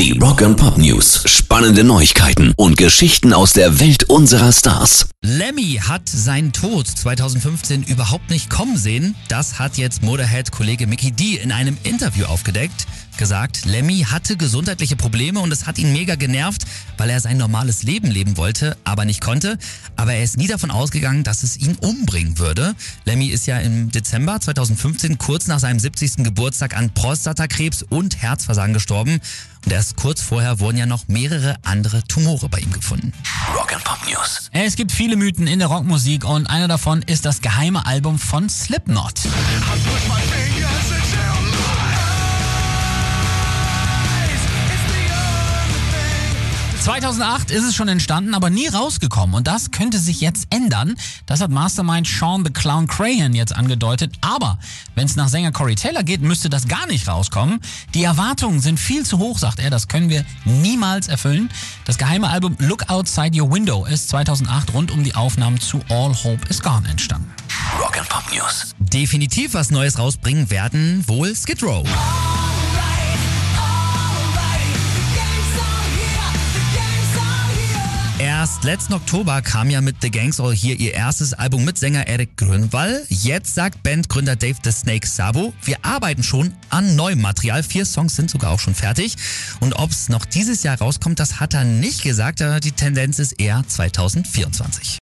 Die Rock and Pop News. Spannende Neuigkeiten und Geschichten aus der Welt unserer Stars. Lemmy hat seinen Tod 2015 überhaupt nicht kommen sehen. Das hat jetzt Motorhead-Kollege Mickey D in einem Interview aufgedeckt. Gesagt, Lemmy hatte gesundheitliche Probleme und es hat ihn mega genervt, weil er sein normales Leben leben wollte, aber nicht konnte. Aber er ist nie davon ausgegangen, dass es ihn umbringen würde. Lemmy ist ja im Dezember 2015 kurz nach seinem 70. Geburtstag an Prostatakrebs und Herzversagen gestorben. Und erst kurz vorher wurden ja noch mehrere andere Tumore bei ihm gefunden. Rock and Pop News. Es gibt viele Mythen in der Rockmusik und einer davon ist das geheime Album von Slipknot. 2008 ist es schon entstanden, aber nie rausgekommen. Und das könnte sich jetzt ändern. Das hat Mastermind Sean the Clown Crahan jetzt angedeutet. Aber wenn es nach Sänger Corey Taylor geht, müsste das gar nicht rauskommen. Die Erwartungen sind viel zu hoch, sagt er. Das können wir niemals erfüllen. Das geheime Album Look Outside Your Window ist 2008 rund um die Aufnahmen zu All Hope is Gone entstanden. Rock and Pop News. Definitiv was Neues rausbringen werden wohl Skid Row. Erst letzten Oktober kam ja mit The Gangs All Here ihr erstes Album mit Sänger Eric Grünwall. Jetzt sagt Bandgründer Dave the Snake Sabo, wir arbeiten schon an neuem Material. Vier Songs sind sogar auch schon fertig. Und ob es noch dieses Jahr rauskommt, das hat er nicht gesagt. Die Tendenz ist eher 2024.